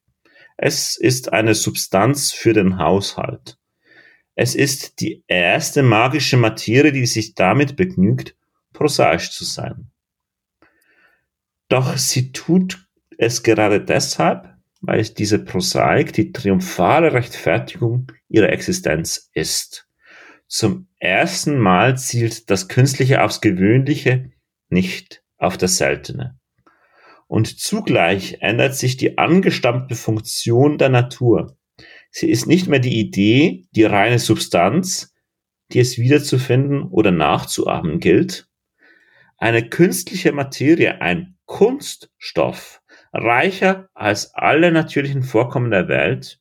Es ist eine Substanz für den Haushalt. Es ist die erste magische Materie, die sich damit begnügt, prosaisch zu sein. Doch sie tut es gerade deshalb, weil diese Prosaik die triumphale Rechtfertigung ihrer Existenz ist. Zum ersten Mal zielt das Künstliche aufs Gewöhnliche, nicht auf das Seltene. und zugleich ändert sich die angestammte Funktion der Natur. Sie ist nicht mehr die Idee, die reine Substanz, die es wiederzufinden oder nachzuahmen gilt. Eine künstliche Materie, ein Kunststoff, reicher als alle natürlichen Vorkommen der Welt,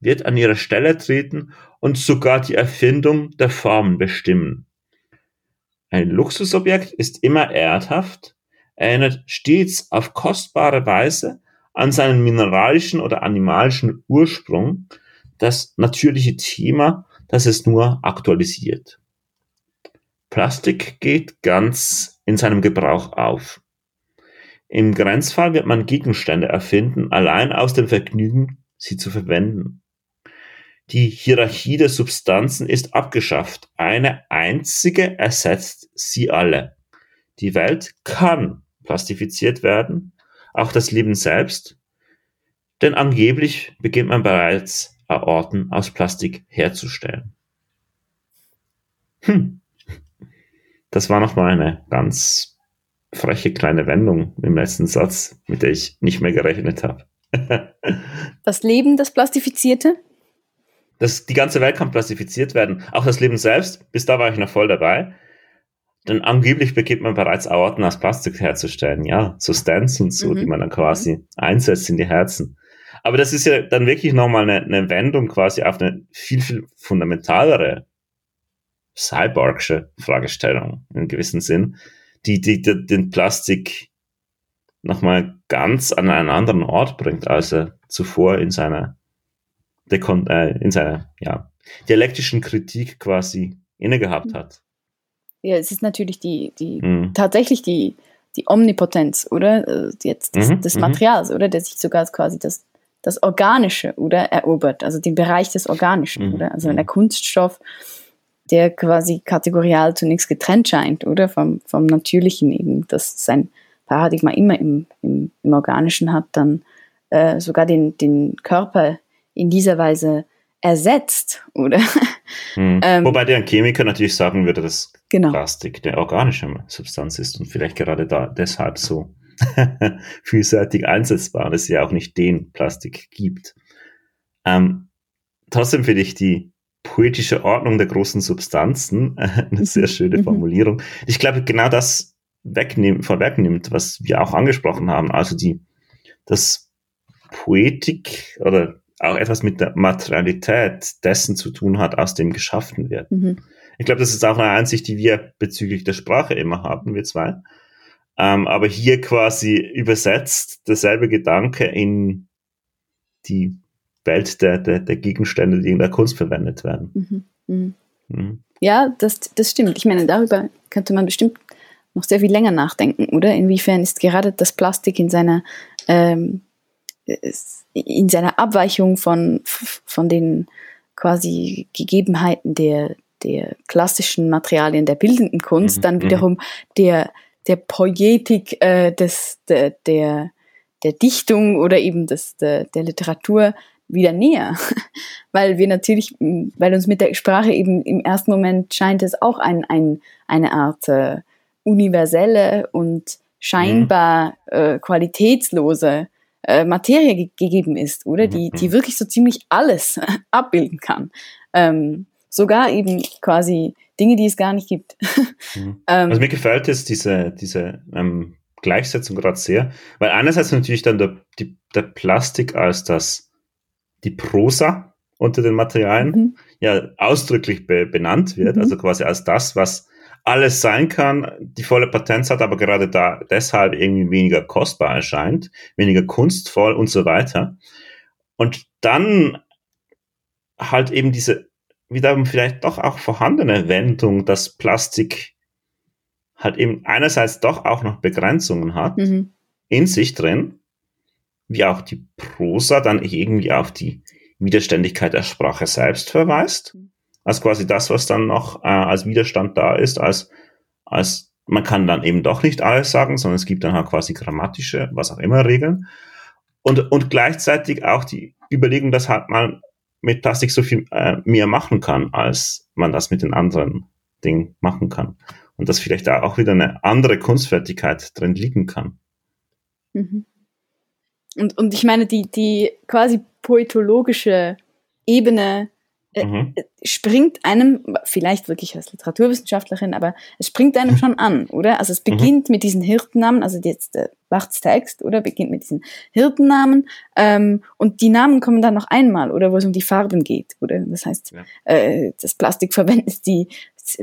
wird an ihre Stelle treten und sogar die Erfindung der Formen bestimmen. Ein Luxusobjekt ist immer erdhaft, erinnert stets auf kostbare Weise an seinen mineralischen oder animalischen Ursprung, das natürliche Thema, das es nur aktualisiert. Plastik geht ganz in seinem Gebrauch auf. Im Grenzfall wird man Gegenstände erfinden, allein aus dem Vergnügen, sie zu verwenden. Die Hierarchie der Substanzen ist abgeschafft. Eine einzige ersetzt sie alle. Die Welt kann plastifiziert werden, auch das Leben selbst, denn angeblich beginnt man bereits Aorten aus Plastik herzustellen. Hm. Das war nochmal eine ganz freche kleine Wendung im letzten Satz, mit der ich nicht mehr gerechnet habe. das Leben, das Plastifizierte? Das, die ganze Welt kann plastifiziert werden. Auch das Leben selbst, bis da war ich noch voll dabei. Denn angeblich beginnt man bereits Aorten aus Plastik herzustellen, ja, so Stents und so, mhm. die man dann quasi mhm. einsetzt in die Herzen. Aber das ist ja dann wirklich nochmal eine, eine Wendung quasi auf eine viel, viel fundamentalere cyborgsche Fragestellung in gewissem Sinn, die, die, die den Plastik nochmal ganz an einen anderen Ort bringt, als er zuvor in seiner, Dekon äh, in seiner ja, dialektischen Kritik quasi inne gehabt hat. Ja, es ist natürlich die, die mhm. tatsächlich die, die Omnipotenz, oder? Äh, jetzt des, mhm. des mhm. Materials, oder? Der sich sogar quasi das, das Organische, oder? Erobert, also den Bereich des Organischen, mhm. oder? Also wenn der mhm. Kunststoff der quasi kategorial zunächst getrennt scheint, oder? Vom, vom Natürlichen eben, dass sein Paradigma immer im, im, im Organischen hat, dann äh, sogar den, den Körper in dieser Weise ersetzt, oder? Hm. ähm, Wobei der Chemiker natürlich sagen würde, dass genau. Plastik der organische Substanz ist und vielleicht gerade da deshalb so vielseitig einsetzbar, dass es ja auch nicht den Plastik gibt. Ähm, trotzdem finde ich die poetische Ordnung der großen Substanzen. Eine sehr mhm. schöne mhm. Formulierung. Ich glaube, genau das wegnimmt, vorwegnimmt, was wir auch angesprochen haben. Also die, das Poetik oder auch etwas mit der Materialität dessen zu tun hat, aus dem geschaffen wird. Mhm. Ich glaube, das ist auch eine Einsicht, die wir bezüglich der Sprache immer haben, wir zwei. Ähm, aber hier quasi übersetzt derselbe Gedanke in die Welt der, der, der Gegenstände, die in der Kunst verwendet werden. Mhm. Mhm. Mhm. Ja, das, das stimmt. Ich meine, darüber könnte man bestimmt noch sehr viel länger nachdenken, oder? Inwiefern ist gerade das Plastik in seiner, ähm, in seiner Abweichung von, von den quasi Gegebenheiten der, der klassischen Materialien der bildenden Kunst, mhm. dann mhm. wiederum der, der Poetik äh, des, der, der, der Dichtung oder eben des, der, der Literatur wieder näher, weil wir natürlich, weil uns mit der Sprache eben im ersten Moment scheint es auch ein, ein, eine Art äh, universelle und scheinbar mhm. äh, qualitätslose äh, Materie ge gegeben ist, oder? Die, die mhm. wirklich so ziemlich alles abbilden kann. Ähm, sogar eben quasi Dinge, die es gar nicht gibt. Mhm. ähm, also mir gefällt es, diese, diese ähm, Gleichsetzung gerade sehr, weil einerseits natürlich dann der, die, der Plastik als das die Prosa unter den Materialien mhm. ja ausdrücklich be benannt wird, mhm. also quasi als das, was alles sein kann, die volle Potenz hat, aber gerade da deshalb irgendwie weniger kostbar erscheint, weniger kunstvoll und so weiter. Und dann halt eben diese wiederum vielleicht doch auch vorhandene Wendung, dass Plastik halt eben einerseits doch auch noch Begrenzungen hat mhm. in sich drin, wie auch die Prosa dann irgendwie auf die Widerständigkeit der Sprache selbst verweist. Als quasi das, was dann noch äh, als Widerstand da ist, als, als man kann dann eben doch nicht alles sagen, sondern es gibt dann halt quasi grammatische, was auch immer Regeln. Und, und gleichzeitig auch die Überlegung, dass halt man mit Plastik so viel äh, mehr machen kann, als man das mit den anderen Dingen machen kann. Und dass vielleicht da auch wieder eine andere Kunstfertigkeit drin liegen kann. Mhm. Und, und ich meine, die, die quasi poetologische Ebene äh, mhm. springt einem, vielleicht wirklich als Literaturwissenschaftlerin, aber es springt einem schon an, oder? Also es mhm. beginnt mhm. mit diesen Hirtennamen, also jetzt der Bachts Text, oder? Beginnt mit diesen Hirtennamen ähm, und die Namen kommen dann noch einmal, oder? Wo es um die Farben geht, oder? Das heißt, ja. äh, das Plastik verwendet die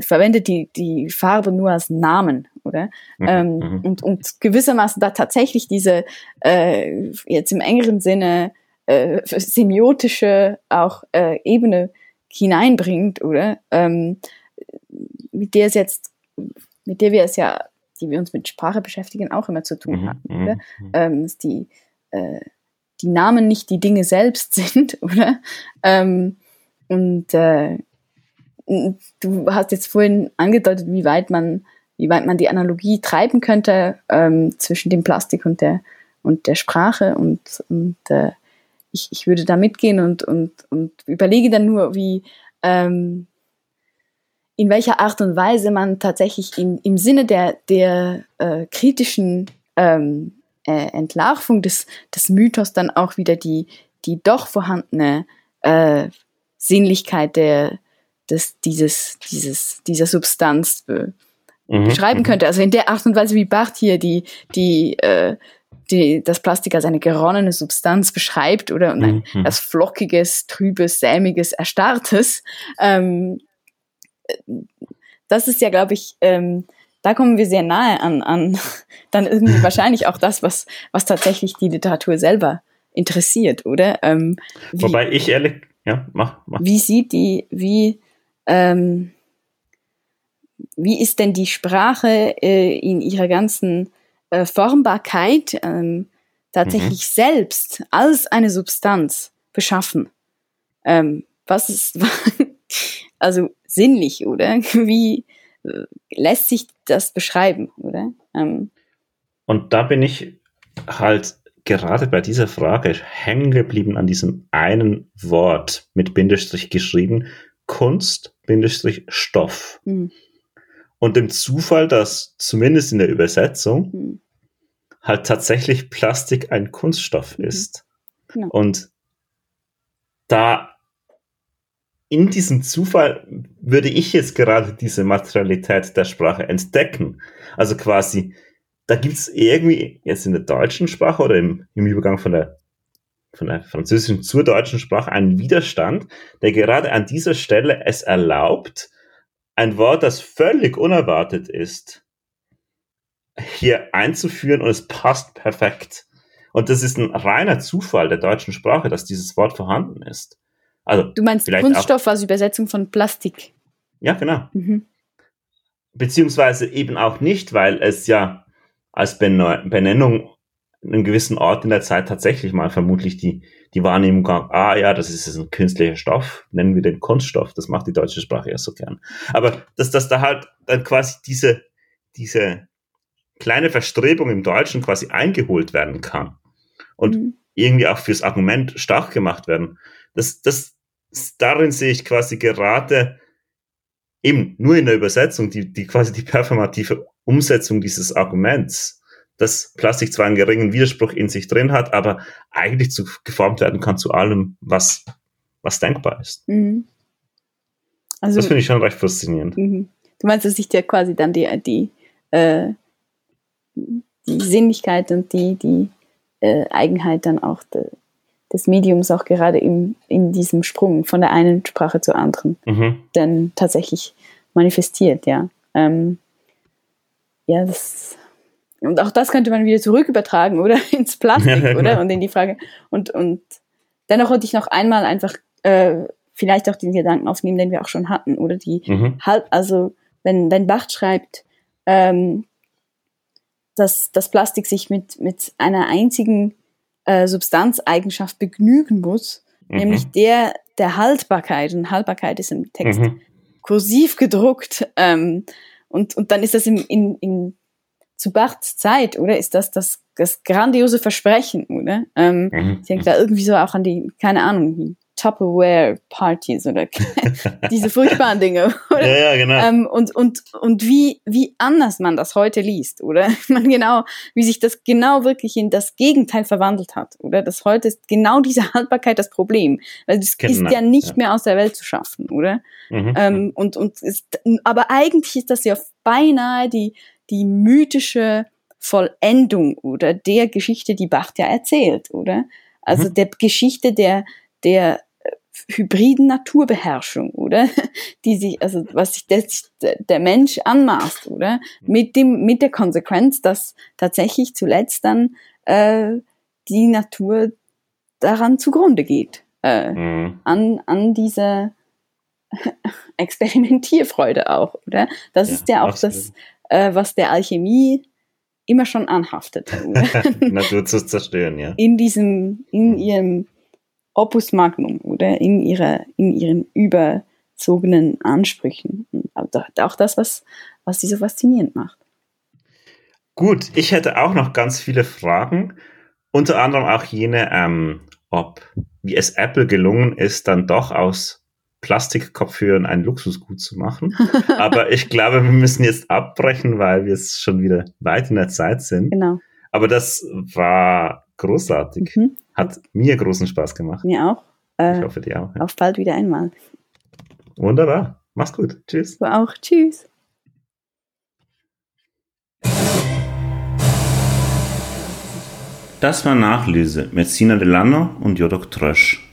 verwendet die, die Farbe nur als Namen, oder? Mhm. Ähm, mhm. und, und gewissermaßen da tatsächlich diese, äh, jetzt im engeren Sinne, äh, semiotische auch äh, Ebene hineinbringt, oder? Ähm, mit der es jetzt, mit der wir es ja, die wir uns mit Sprache beschäftigen, auch immer zu tun mhm. haben, oder? Mhm. Ähm, dass die, äh, die Namen nicht die Dinge selbst sind, oder? Ähm, und äh, du hast jetzt vorhin angedeutet, wie weit man, wie weit man die Analogie treiben könnte ähm, zwischen dem Plastik und der und der Sprache und, und äh, ich, ich würde da mitgehen und, und, und überlege dann nur, wie ähm, in welcher Art und Weise man tatsächlich in, im Sinne der, der äh, kritischen ähm, äh, Entlarvung des, des Mythos dann auch wieder die, die doch vorhandene äh, Sinnlichkeit der, des, dieses, dieses, dieser Substanz be, mhm. beschreiben mhm. könnte. Also in der Art und Weise, wie Barth hier die, die, äh, die, das Plastik als eine geronnene Substanz beschreibt oder und ein, mhm. als flockiges, trübes, sämiges, erstarrtes. Ähm, das ist ja, glaube ich, ähm, da kommen wir sehr nahe an, an dann irgendwie wahrscheinlich auch das, was, was tatsächlich die Literatur selber interessiert, oder? Ähm, wie, Wobei ich ehrlich, ja, mach, mach. Wie sieht die, wie, ähm, wie ist denn die Sprache äh, in ihrer ganzen äh, Formbarkeit ähm, tatsächlich mhm. selbst als eine Substanz beschaffen? Ähm, was ist also sinnlich, oder? Wie äh, lässt sich das beschreiben, oder? Ähm, Und da bin ich halt gerade bei dieser Frage hängen geblieben an diesem einen Wort mit Bindestrich geschrieben, Kunst, Bindestrich, Stoff. Mhm. Und dem Zufall, dass zumindest in der Übersetzung mhm. halt tatsächlich Plastik ein Kunststoff mhm. ist. Genau. Und da in diesem Zufall würde ich jetzt gerade diese Materialität der Sprache entdecken. Also quasi, da gibt es irgendwie jetzt in der deutschen Sprache oder im, im Übergang von der von der französischen zur deutschen Sprache einen Widerstand, der gerade an dieser Stelle es erlaubt, ein Wort, das völlig unerwartet ist, hier einzuführen und es passt perfekt. Und das ist ein reiner Zufall der deutschen Sprache, dass dieses Wort vorhanden ist. Also du meinst Kunststoff als Übersetzung von Plastik? Ja, genau. Mhm. Beziehungsweise eben auch nicht, weil es ja als Benennung einem gewissen Ort in der Zeit tatsächlich mal vermutlich die, die Wahrnehmung gab, ah ja, das ist ein künstlicher Stoff, nennen wir den Kunststoff, das macht die deutsche Sprache ja so gern. Aber dass, dass da halt dann quasi diese, diese kleine Verstrebung im Deutschen quasi eingeholt werden kann und mhm. irgendwie auch fürs Argument stark gemacht werden, das, das, darin sehe ich quasi gerade eben nur in der Übersetzung die, die quasi die performative Umsetzung dieses Arguments dass Plastik zwar einen geringen Widerspruch in sich drin hat, aber eigentlich zu, geformt werden kann zu allem, was, was denkbar ist. Mhm. Also, das finde ich schon recht faszinierend. Mhm. Du meinst, dass sich ja quasi dann die, die, äh, die Sinnlichkeit und die, die äh, Eigenheit dann auch de, des Mediums auch gerade im, in diesem Sprung von der einen Sprache zur anderen mhm. dann tatsächlich manifestiert, ja. Ähm, ja, das und auch das könnte man wieder zurück übertragen, oder? Ins Plastik, ja, oder? Und in die Frage. Und, und dennoch wollte ich noch einmal einfach äh, vielleicht auch den Gedanken aufnehmen, den wir auch schon hatten, oder die mhm. halb, also wenn, wenn Bach schreibt, ähm, dass das Plastik sich mit, mit einer einzigen äh, Substanzeigenschaft begnügen muss, mhm. nämlich der der Haltbarkeit. Und Haltbarkeit ist im Text mhm. kursiv gedruckt. Ähm, und, und dann ist das in, in, in zu Barts Zeit, oder? Ist das das, das grandiose Versprechen, oder? Ähm, mhm. Ich denke da irgendwie so auch an die, keine Ahnung, die Tupperware-Partys oder diese furchtbaren Dinge. Oder? Ja, ja, genau. Ähm, und und, und wie, wie anders man das heute liest, oder? Man genau, wie sich das genau wirklich in das Gegenteil verwandelt hat, oder? Das heute ist genau diese Haltbarkeit das Problem. Weil es Genau, ist ja nicht ja. mehr aus der Welt zu schaffen, oder? Mhm. Ähm, und, und ist, aber eigentlich ist das ja beinahe die, die mythische Vollendung oder der Geschichte, die Bach ja erzählt, oder? Also Mhm. der Geschichte der, der äh, hybriden Naturbeherrschung, oder? Die sich, also was sich des, der Mensch anmaßt, oder? Mit dem, mit der Konsequenz, dass tatsächlich zuletzt dann äh, die Natur daran zugrunde geht. Äh, Mhm. an, an diese Experimentierfreude auch, oder? Das Ja, ist ja auch absolut. das, äh, was der Alchemie immer schon anhaftet. Natur zu zerstören, ja. in diesem, in Mhm. ihrem Opus Magnum, oder? In ihrer, in ihren überzogenen Ansprüchen. Aber auch das, was, was sie so faszinierend macht. Gut, ich hätte auch noch ganz viele Fragen. Unter anderem auch jene, ähm, ob, wie es Apple gelungen ist, dann doch aus Plastikkopfhörern ein Luxusgut zu machen. Aber ich glaube, wir müssen jetzt abbrechen, weil wir es schon wieder weit in der Zeit sind. Genau. Aber das war großartig. Mhm. Hat mir großen Spaß gemacht. Mir auch. Ich Äh, hoffe, dir auch. Ja. auf bald wieder einmal. Wunderbar. Mach's gut. Tschüss. Du auch. Tschüss. Das war Nachlese mit Sina Delano und Jodok Trösch.